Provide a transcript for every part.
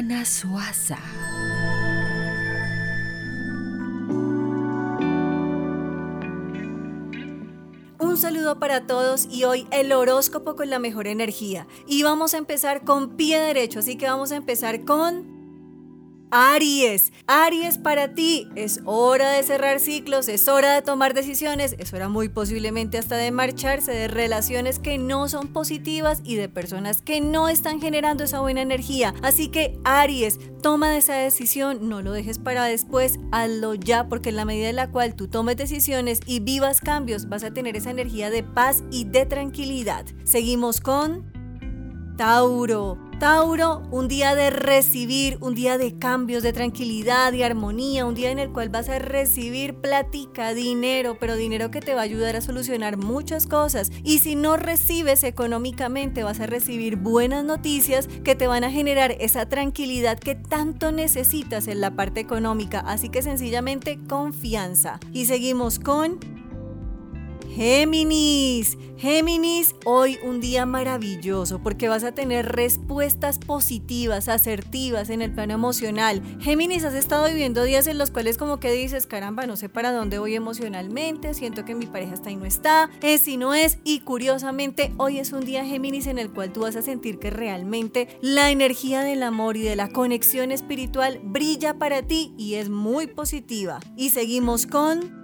Juliana Suaza. Un saludo para todos y hoy el horóscopo con la mejor energía. Y vamos a empezar con pie derecho, así que vamos a empezar con Aries, Aries para ti, es hora de cerrar ciclos, es hora de tomar decisiones, es hora muy posiblemente hasta de marcharse de relaciones que no son positivas y de personas que no están generando esa buena energía. Así que Aries, toma esa decisión, no lo dejes para después, hazlo ya, porque en la medida en la cual tú tomes decisiones y vivas cambios, vas a tener esa energía de paz y de tranquilidad. Seguimos con Tauro. Tauro, un día de recibir, un día de cambios, de tranquilidad, y armonía, un día en el cual vas a recibir platica, dinero, pero dinero que te va a ayudar a solucionar muchas cosas. Y si no recibes económicamente, vas a recibir buenas noticias que te van a generar esa tranquilidad que tanto necesitas en la parte económica. Así que sencillamente confianza. Y seguimos con Géminis, Géminis, hoy un día maravilloso porque vas a tener respuestas positivas, asertivas en el plano emocional. Géminis, has estado viviendo días en los cuales como que dices, caramba, no sé para dónde voy emocionalmente, siento que mi pareja está y no está, es y no es, y curiosamente hoy es un día Géminis en el cual tú vas a sentir que realmente la energía del amor y de la conexión espiritual brilla para ti y es muy positiva. Y seguimos con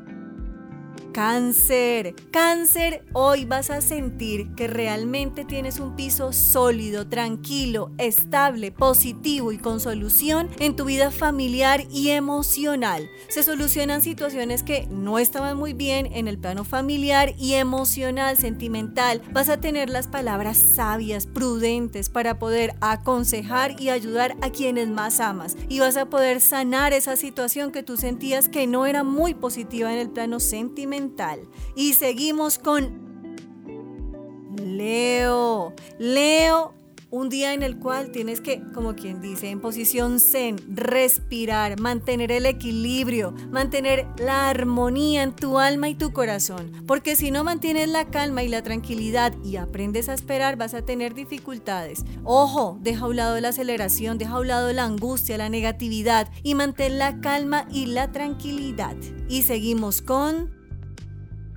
Cáncer, cáncer, hoy vas a sentir que realmente tienes un piso sólido, tranquilo, estable, positivo y con solución en tu vida familiar y emocional. Se solucionan situaciones que no estaban muy bien en el plano familiar y emocional, sentimental. Vas a tener las palabras sabias, prudentes para poder aconsejar y ayudar a quienes más amas. Y vas a poder sanar esa situación que tú sentías que no era muy positiva en el plano sentimental y seguimos con Leo. Leo un día en el cual tienes que, como quien dice, en posición zen, respirar, mantener el equilibrio, mantener la armonía en tu alma y tu corazón. Porque si no mantienes la calma y la tranquilidad y aprendes a esperar, vas a tener dificultades. Ojo, deja a un lado la aceleración, deja a un lado la angustia, la negatividad y mantén la calma y la tranquilidad. Y seguimos con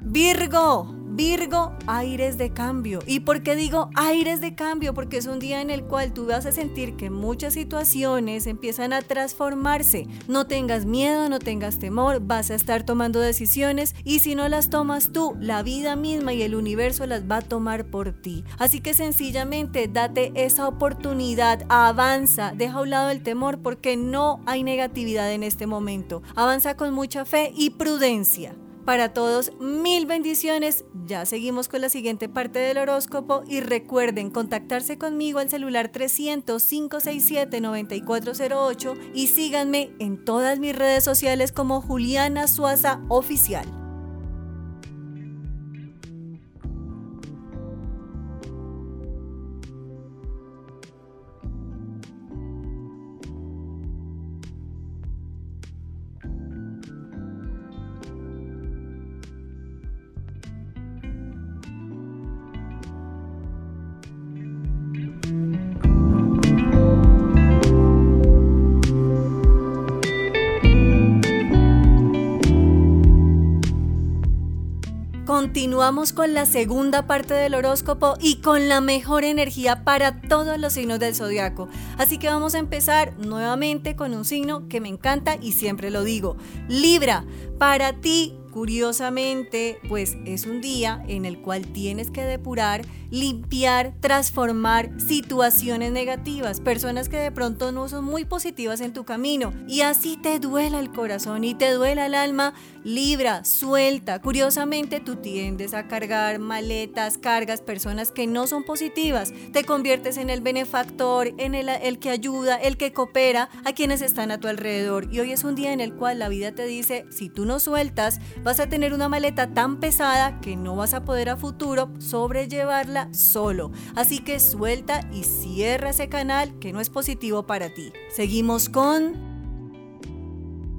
Virgo, Virgo, aires de cambio. ¿Y por qué digo aires de cambio? Porque es un día en el cual tú vas a sentir que muchas situaciones empiezan a transformarse. No tengas miedo, no tengas temor, vas a estar tomando decisiones y si no las tomas tú, la vida misma y el universo las va a tomar por ti. Así que sencillamente date esa oportunidad, avanza, deja a un lado el temor porque no hay negatividad en este momento. Avanza con mucha fe y prudencia. Para todos, mil bendiciones. Ya seguimos con la siguiente parte del horóscopo y recuerden contactarse conmigo al celular 300 567 9408 y síganme en todas mis redes sociales como Juliana Suaza Oficial. Continuamos con la segunda parte del horóscopo y con la mejor energía para todos los signos del zodiaco. Así que vamos a empezar nuevamente con un signo que me encanta y siempre lo digo. Libra, para ti Curiosamente, pues es un día en el cual tienes que depurar, limpiar, transformar situaciones negativas, personas que de pronto no son muy positivas en tu camino. Y así te duela el corazón y te duela el alma, libra, suelta. Curiosamente, tú tiendes a cargar maletas, cargas, personas que no son positivas, te conviertes en el benefactor, en el, el que ayuda, el que coopera a quienes están a tu alrededor y hoy es un día en el cual la vida te dice, si tú no sueltas, vas a tener una maleta tan pesada que no vas a poder a futuro sobrellevarla solo. Así que suelta y cierra ese canal que no es positivo para ti. Seguimos con...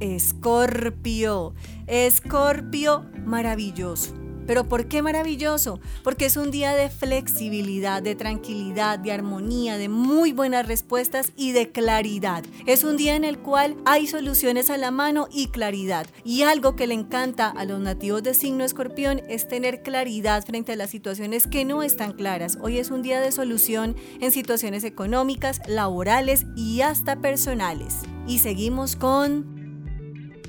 Escorpio. Escorpio maravilloso ¿Pero por qué maravilloso? Porque es un día de flexibilidad, de tranquilidad, de armonía, de muy buenas respuestas y de claridad. Es un día en el cual hay soluciones a la mano y claridad. Y algo que le encanta a los nativos de signo escorpión es tener claridad frente a las situaciones que no están claras. Hoy es un día de solución en situaciones económicas, laborales y hasta personales. Y seguimos con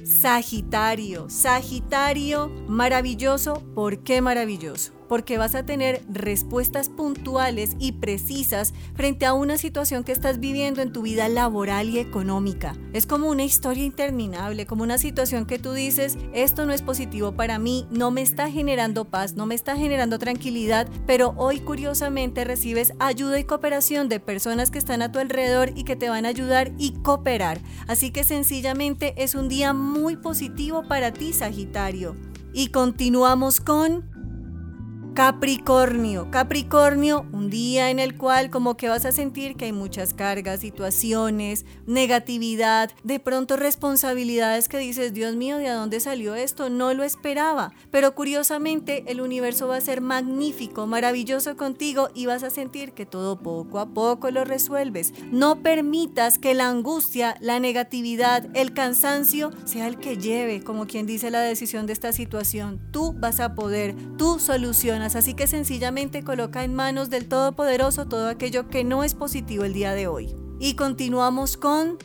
Sagitario. Sagitario, maravilloso. ¿Por qué maravilloso? Porque vas a tener respuestas puntuales y precisas frente a una situación que estás viviendo en tu vida laboral y económica. Es como una historia interminable, como una situación que tú dices, esto no es positivo para mí, no me está generando paz, no me está generando tranquilidad, pero hoy curiosamente recibes ayuda y cooperación de personas que están a tu alrededor y que te van a ayudar y cooperar. Así que sencillamente es un día muy positivo para ti, Sagitario. Y continuamos con Capricornio, Capricornio, un día en el cual como que vas a sentir que hay muchas cargas, situaciones, negatividad, de pronto responsabilidades que dices, Dios mío, ¿de dónde salió esto? No lo esperaba. Pero curiosamente el universo va a ser magnífico, maravilloso contigo y vas a sentir que todo poco a poco lo resuelves. No permitas que la angustia, la negatividad, el cansancio sea el que lleve, como quien dice la decisión de esta situación. Tú vas a poder, tú solucionas así que sencillamente coloca en manos del Todopoderoso todo aquello que no es positivo el día de hoy. Y continuamos con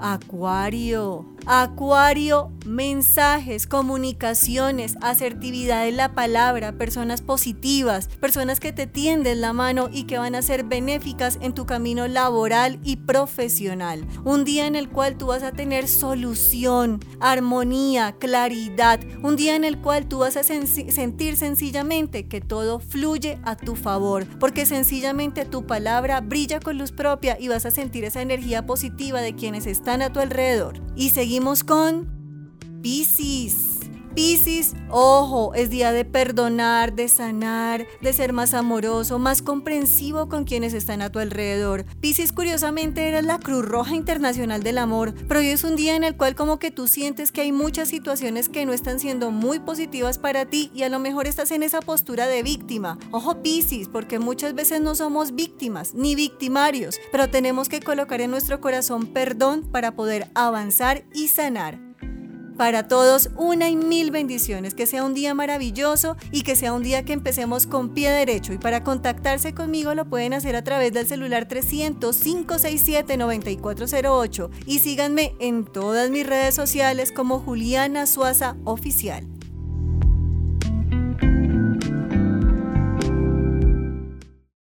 Acuario. Acuario, mensajes, comunicaciones, asertividad en la palabra, personas positivas, personas que te tienden la mano y que van a ser benéficas en tu camino laboral y profesional. Un día en el cual tú vas a tener solución, armonía, claridad. Un día en el cual tú vas a sentir sencillamente que todo fluye a tu favor, porque sencillamente tu palabra brilla con luz propia y vas a sentir esa energía positiva de quienes están a tu alrededor. Y seguimos con Pisces. Piscis, ojo, es día de perdonar, de sanar, de ser más amoroso, más comprensivo con quienes están a tu alrededor. Piscis, curiosamente, eres la Cruz Roja Internacional del Amor, pero hoy es un día en el cual como que tú sientes que hay muchas situaciones que no están siendo muy positivas para ti y a lo mejor estás en esa postura de víctima. Ojo Piscis, porque muchas veces no somos víctimas ni victimarios, pero tenemos que colocar en nuestro corazón perdón para poder avanzar y sanar. Para todos, una y mil bendiciones. Que sea un día maravilloso y que sea un día que empecemos con pie derecho. Y para contactarse conmigo lo pueden hacer a través del celular 300-567-9408. Y síganme en todas mis redes sociales como Juliana Suaza Oficial.